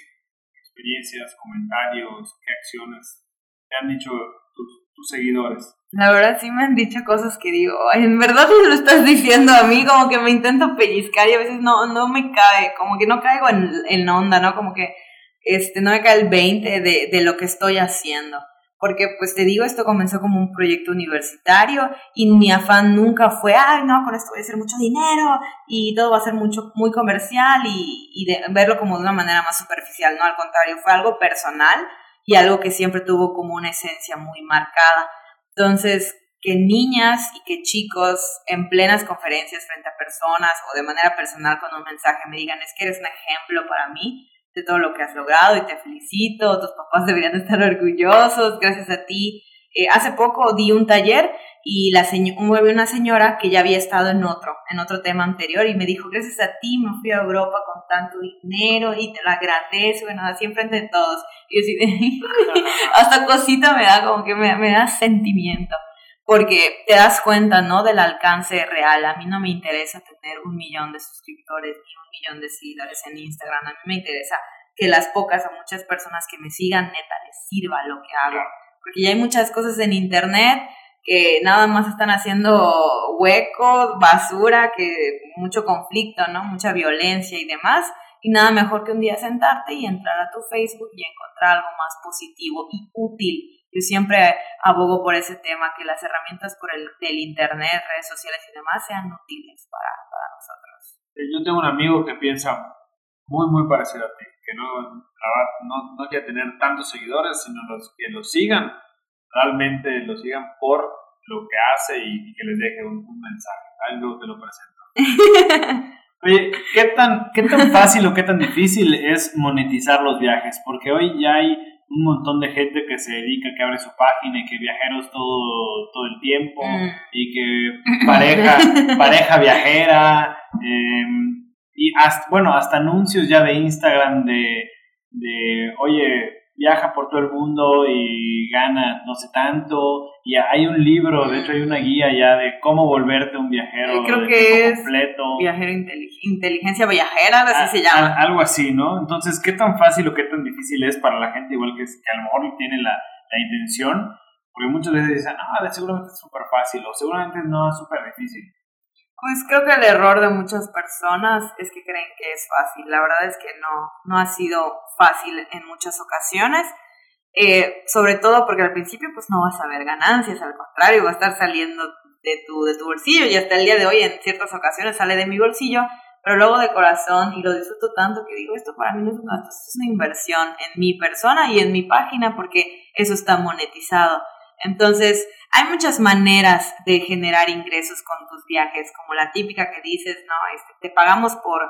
experiencias, comentarios, qué acciones te han dicho tus, tus seguidores? La verdad sí me han dicho cosas que digo, en verdad me lo estás diciendo a mí, como que me intento pellizcar y a veces no, no me cae, como que no caigo en, en onda, ¿no? Como que este, no me cae el 20 de, de lo que estoy haciendo. Porque pues te digo, esto comenzó como un proyecto universitario y mi afán nunca fue, ay, no, con esto voy a hacer mucho dinero y todo va a ser mucho, muy comercial y, y de, verlo como de una manera más superficial, no, al contrario, fue algo personal y algo que siempre tuvo como una esencia muy marcada. Entonces, que niñas y que chicos en plenas conferencias frente a personas o de manera personal con un mensaje me digan, es que eres un ejemplo para mí de todo lo que has logrado y te felicito, tus papás deberían estar orgullosos, gracias a ti. Eh, hace poco di un taller y la mueve una señora que ya había estado en otro, en otro tema anterior y me dijo, gracias a ti me fui a Europa con tanto dinero y te lo agradezco, bueno, así enfrente de todos. Y yo hasta cosita me da como que me, me da sentimiento porque te das cuenta, ¿no? Del alcance real. A mí no me interesa tener un millón de suscriptores ni un millón de seguidores en Instagram. A mí me interesa que las pocas o muchas personas que me sigan, neta, les sirva lo que hago. Porque ya hay muchas cosas en Internet que nada más están haciendo huecos, basura, que mucho conflicto, ¿no? Mucha violencia y demás. Y nada mejor que un día sentarte y entrar a tu Facebook y encontrar algo más positivo y útil yo siempre abogo por ese tema, que las herramientas por el, del Internet, redes sociales y demás sean útiles para, para nosotros. Eh, yo tengo un amigo que piensa muy, muy parecido a ti, que no, no, no quiere tener tantos seguidores, sino los que lo sigan, realmente lo sigan por lo que hace y, que les deje un, mensaje. Ahí luego te lo presento. Oye, ¿qué tan, ¿qué tan fácil o qué tan difícil es monetizar los viajes? Porque hoy ya hay un montón de gente que se dedica, que abre su página y que viajeros todo, todo el tiempo mm. y que pareja, pareja viajera em, y hasta, bueno, hasta anuncios ya de Instagram de, de, oye, viaja por todo el mundo y gana no sé tanto. Y hay un libro, de hecho hay una guía ya de cómo volverte un viajero Creo que es completo. Viajero inteligencia viajera, así se llama. algo así, ¿no? Entonces, ¿qué tan fácil o qué tan difícil es para la gente igual que, que a lo mejor tiene la, la intención? Porque muchas veces dicen, ah, seguramente es súper fácil o seguramente no es súper difícil. Pues creo que el error de muchas personas es que creen que es fácil. La verdad es que no, no ha sido fácil en muchas ocasiones. Eh, sobre todo porque al principio pues no vas a ver ganancias, al contrario, va a estar saliendo de tu, de tu bolsillo y hasta el día de hoy en ciertas ocasiones sale de mi bolsillo, pero luego de corazón y lo disfruto tanto que digo, esto para mí no es una, es una inversión en mi persona y en mi página porque eso está monetizado. Entonces, hay muchas maneras de generar ingresos con tus viajes, como la típica que dices, no, este, te pagamos por,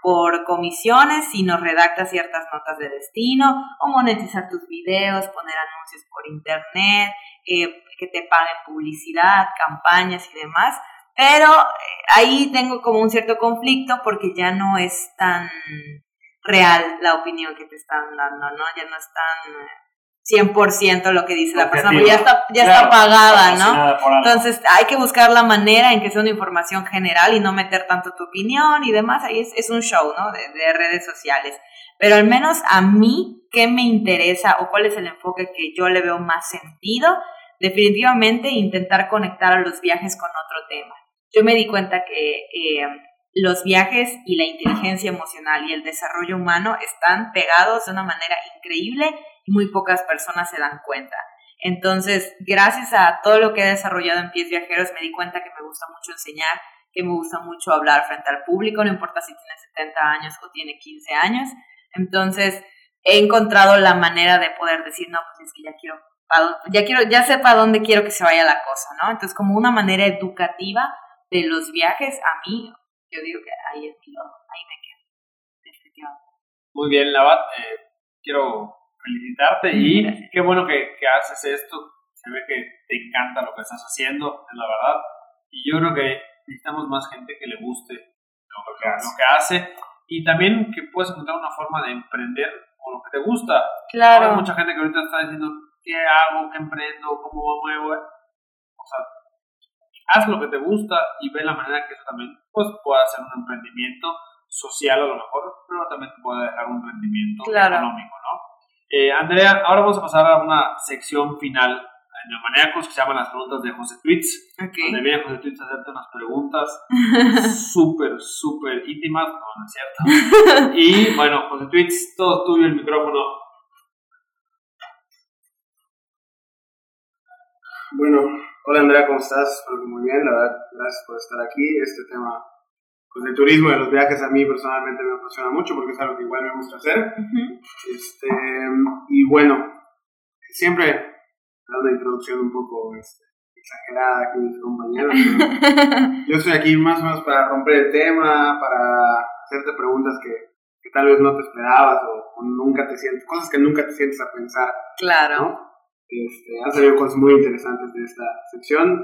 por comisiones si nos redactas ciertas notas de destino, o monetizar tus videos, poner anuncios por internet, eh, que te paguen publicidad, campañas y demás. Pero eh, ahí tengo como un cierto conflicto porque ya no es tan real la opinión que te están dando, ¿no? Ya no es tan 100% lo que dice la persona, porque ya está, ya está pagada, ¿no? Entonces hay que buscar la manera en que sea una información general y no meter tanto tu opinión y demás. Ahí es, es un show, ¿no? De, de, redes sociales. Pero al menos a mí, ¿qué me interesa o cuál es el enfoque que yo le veo más sentido? Definitivamente intentar conectar a los viajes con otro tema. Yo me di cuenta que eh, los viajes y la inteligencia emocional y el desarrollo humano están pegados de una manera increíble y muy pocas personas se dan cuenta. Entonces, gracias a todo lo que he desarrollado en Pies Viajeros, me di cuenta que me gusta mucho enseñar, que me gusta mucho hablar frente al público, no importa si tiene 70 años o tiene 15 años. Entonces, he encontrado la manera de poder decir, no, pues es que ya quiero, ya quiero, ya sé para dónde quiero que se vaya la cosa, ¿no? Entonces, como una manera educativa de los viajes, a mí, yo digo que ahí es mi ahí me quedo, definitivamente. Muy bien, Labat, eh, quiero felicitarte y qué bueno que, que haces esto. Se ve que te encanta lo que estás haciendo, es la verdad. Y yo creo que necesitamos más gente que le guste lo que, lo que hace y también que puedes encontrar una forma de emprender con lo que te gusta. Claro. Hay mucha gente que ahorita está diciendo, ¿qué hago? ¿Qué emprendo? ¿Cómo muevo? O sea, haz lo que te gusta y ve la manera que eso también pues, pueda ser un emprendimiento social a lo mejor, pero también te puede dejar un rendimiento económico, ¿no? Eh, Andrea, ahora vamos a pasar a una sección final en el Maníacos que se llaman las preguntas de José Tweets. Okay. Donde viene José Tweets a hacerte unas preguntas súper, súper íntimas, no, no es cierto. y bueno, José Tweets, todo tuyo el micrófono. Bueno, hola Andrea, ¿cómo estás? muy bien, la verdad, gracias por estar aquí. Este tema pues, del turismo y de los viajes a mí personalmente me apasiona mucho porque es algo que igual me gusta hacer. este, y bueno, siempre da una introducción un poco este, exagerada aquí mis compañeros. yo estoy aquí más o menos para romper el tema, para hacerte preguntas que, que tal vez no te esperabas o, nunca te sientes, cosas que nunca te sientes a pensar. Claro. Este, han salido cosas muy interesantes de esta sección.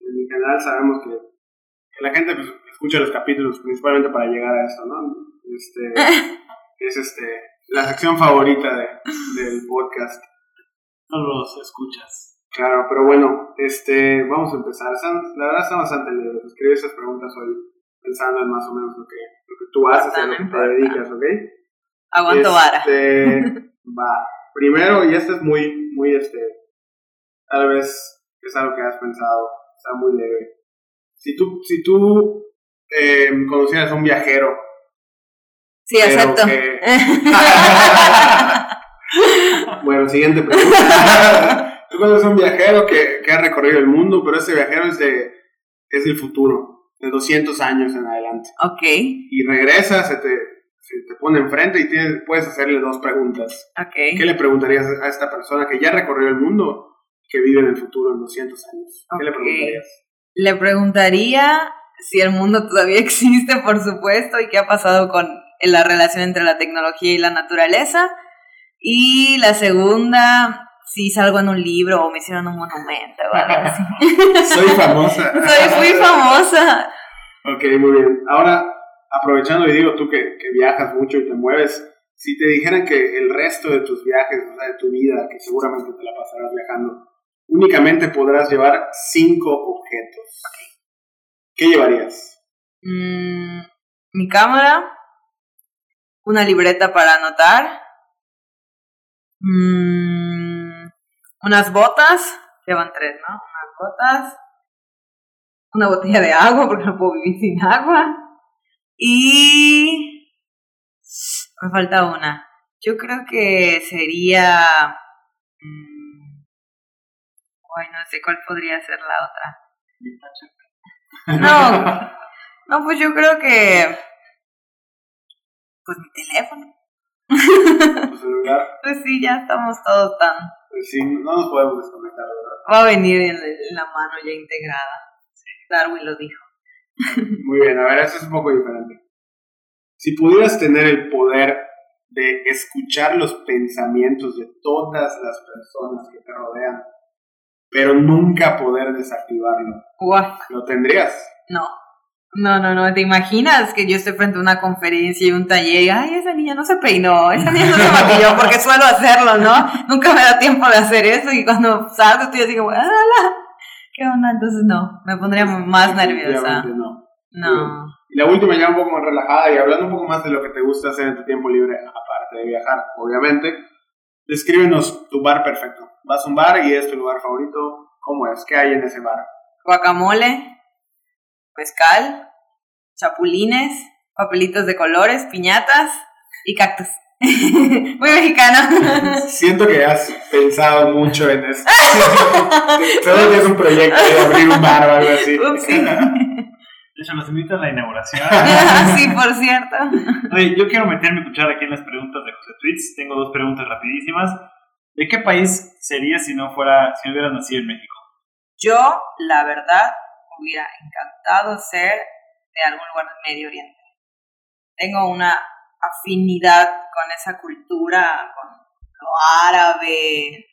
En general sabemos que, que la gente pues, escucha los capítulos principalmente para llegar a eso, ¿no? Este, es este, la sección favorita de, del podcast. No los escuchas. Claro, pero bueno, este, vamos a empezar. La verdad está bastante leve. Escribí esas preguntas hoy pensando en más o menos lo que, lo que tú haces, a lo que te dedicas, ¿ok? Aguanto vara. Este, va. Primero, y este es muy, muy, este, tal vez es algo que has pensado, está muy leve. Si tú, si tú eh, conocieras a un viajero. Sí, acepto. bueno, siguiente pregunta. tú conoces a un viajero que, que, ha recorrido el mundo, pero ese viajero es, de, es del futuro, de 200 años en adelante. Ok. Y regresa, se te, se te pone enfrente y tienes, puedes hacerle dos preguntas. Ok. ¿Qué le preguntarías a esta persona que ya recorrió el mundo, que vive en el futuro en 200 años? ¿Qué le preguntarías? Le preguntaría si el mundo todavía existe, por supuesto, y qué ha pasado con la relación entre la tecnología y la naturaleza. Y la segunda, si salgo en un libro o me hicieron un monumento o algo así. Soy famosa. Soy muy famosa. Ok, muy bien. Ahora, aprovechando y digo tú que, que, viajas mucho y te mueves, si te dijeran que el resto de tus viajes, o sea, de tu vida, que seguramente te la pasarás viajando, únicamente podrás llevar cinco objetos. ¿Qué llevarías? Mm, mi cámara, una libreta para anotar, mm, unas botas, llevan tres, ¿no? Unas botas, una botella de agua porque no puedo vivir sin agua y me falta una. Yo creo que sería... Mmm, ay, no sé cuál podría ser la otra. No, no, pues yo creo que. Pues mi teléfono. ¿Tu celular? Pues sí, ya estamos todos tan. Pues sí, no nos podemos desconectar, ¿verdad? Va a venir en, la mano ya integrada. Darwin lo dijo. Muy bien, a ver, eso es un poco diferente. Si pudieras tener el poder de escuchar los pensamientos de todas las personas que te rodean, pero nunca poder desactivarlo. ¿Lo tendrías? No. No, no, no, ¿te imaginas que yo estoy frente a una conferencia y un taller y, ay, esa niña no se peinó, esa niña no se maquilló porque suelo hacerlo, ¿no? Nunca me da tiempo de hacer eso y cuando salgo estoy así como, ¡Hala! ¿Qué onda? Entonces no, me pondría más nerviosa. No. No. Y la última ya un poco más relajada y hablando un poco más de lo que te gusta hacer en tu tiempo libre, aparte de viajar, obviamente, descríbenos tu bar perfecto. Vas a un bar y es tu lugar favorito, ¿cómo es? ¿Qué hay en ese bar? Guacamole, mezcal, chapulines, papelitos de colores, piñatas y cactus. Muy mexicano. Siento que has pensado mucho en eso. Solo es un proyecto de abrir un bar o algo así. De hecho, los invito a la inauguración. sí, por cierto. Oye, yo quiero meter mi cuchara aquí en las preguntas de José Tweets. Tengo dos preguntas rapidísimas. ¿De qué país sería si no fuera, si no hubiera nacido en México? Yo, la verdad, hubiera encantado ser de algún lugar del Medio Oriente. Tengo una afinidad con esa cultura, con lo árabe,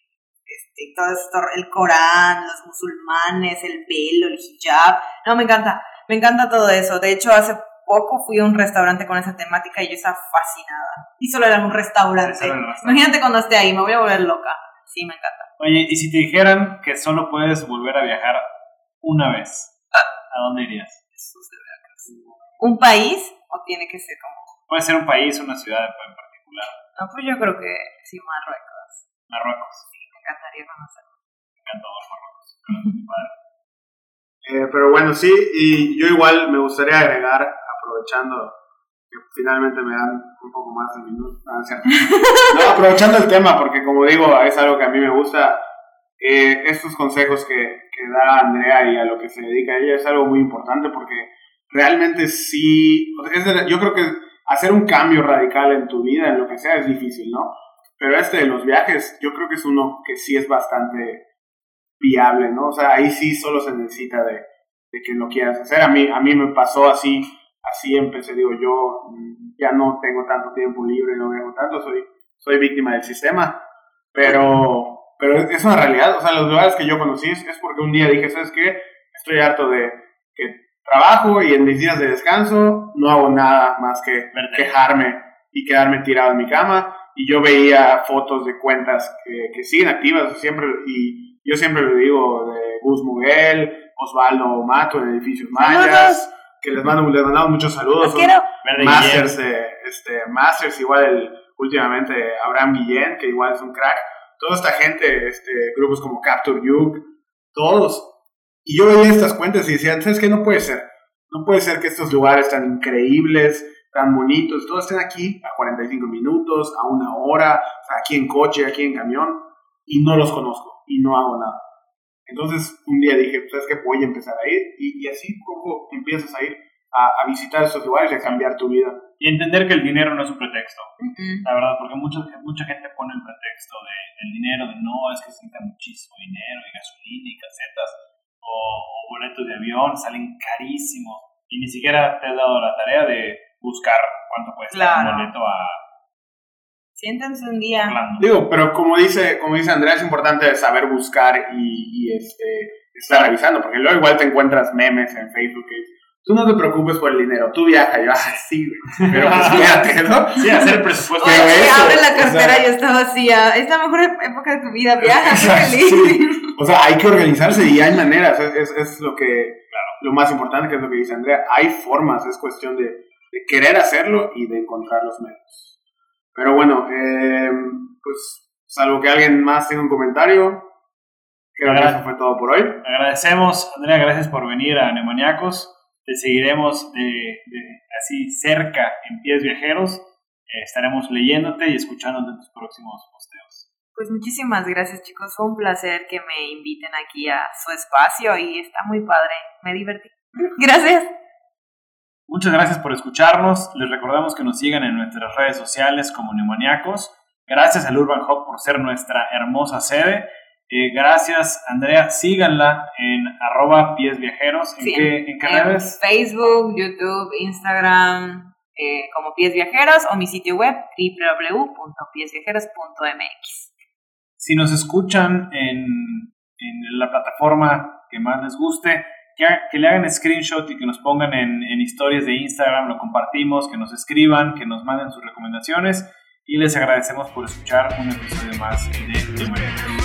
este, todo esto, el Corán, los musulmanes, el velo, el hijab. No, me encanta, me encanta todo eso. De hecho, hace poco fui a un restaurante con esa temática y yo estaba fascinada. Y solo era un restaurante. Imagínate cuando esté ahí, me voy a volver loca. Sí, me encanta. Oye, y si te dijeran que solo puedes volver a viajar una vez, ¿a dónde irías? ¿Un país o tiene que ser como Puede ser un país, una ciudad en particular. No, pues yo creo que sí, Marruecos. Marruecos. Sí, me encantaría conocerlo. Me encantó Marruecos. eh, pero bueno, sí, y yo igual me gustaría agregar, aprovechando que finalmente me dan un poco más de minutos. No, aprovechando el tema, porque como digo, es algo que a mí me gusta. Eh, estos consejos que, que da Andrea y a lo que se dedica ella es algo muy importante porque realmente sí, yo creo que hacer un cambio radical en tu vida, en lo que sea, es difícil, ¿no? Pero este de los viajes, yo creo que es uno que sí es bastante viable, ¿no? O sea, ahí sí solo se necesita de, de que lo quieras hacer. A mí, a mí me pasó así, así empecé, digo, yo mm, ya no tengo tanto tiempo libre, no viajo tanto, soy, soy víctima del sistema, pero, pero es una realidad, o sea, los lugares que yo conocí es, es porque un día dije, ¿sabes qué? Estoy harto de que trabajo y en mis días de descanso no hago nada más que quejarme y quedarme tirado en mi cama. Y yo veía fotos de cuentas que, que siguen activas siempre, y yo siempre le digo de Gus Muguel, Osvaldo Mato en Edificios Mayas, que les mando, les mandamos muchos saludos. Masters, este, Masters, igual el, últimamente Abraham Guillén, que igual es un crack. Toda esta gente, este, grupos como Capture You, todos y yo veía estas cuentas y decía, ¿sabes qué? No puede ser. No puede ser que estos lugares tan increíbles, tan bonitos, todos estén aquí a 45 minutos, a una hora, aquí en coche, aquí en camión, y no los conozco y no hago nada. Entonces un día dije, ¿sabes qué? Voy a empezar a ir y, así poco empiezas a ir a, visitar estos lugares y a cambiar tu vida. Y entender que el dinero no es un pretexto, la verdad, porque mucha, mucha gente pone el pretexto de, del dinero, de no, es que se necesita muchísimo dinero y gasolina y casetas o, boletos de avión salen carísimos y ni siquiera te has dado la tarea de buscar cuánto cuesta un boleto a... Siéntense un día. Digo, pero como dice, como dice Andrea, es importante saber buscar y, este, estar revisando, porque luego igual te encuentras memes en Facebook que tú no te preocupes por el dinero, tú viaja, yo, ah, sí, pero pues fíjate, ¿no? Sí, hacer presupuesto. Oye, abre la cartera y yo estaba así, es la mejor época de tu vida, viaja, feliz. O sea, hay que organizarse y hay maneras, es, es, lo que, lo más importante que es lo que dice Andrea, hay formas, es cuestión de, de querer hacerlo y de encontrar los medios. Pero bueno, eh, pues salvo que alguien más tenga un comentario, creo que eso fue todo por hoy. Agradecemos, Andrea, gracias por venir a Nemoniacos. Te seguiremos de, así cerca en Pies Viajeros. Eh, estaremos leyéndote y escuchándote en tus próximos. Pues muchísimas gracias chicos, fue un placer que me inviten aquí a su espacio y está muy padre, me divertí. Gracias. Muchas gracias por escucharnos, les recordamos que nos sigan en nuestras redes sociales como Nemoniacos. Gracias al Urban Hub por ser nuestra hermosa sede eh, gracias, Andrea. Síganla en arroba pies viajeros. ¿En, qué, en redes? Facebook, YouTube, Instagram, eh, como pies viajeros o mi sitio web www.piesviajeros.mx. Si nos escuchan en, en, la plataforma que más les guste, que, le hagan screenshot y que nos pongan en, en historias de Instagram, lo compartimos, que nos escriban, que nos manden sus recomendaciones y les agradecemos por escuchar un episodio más de, de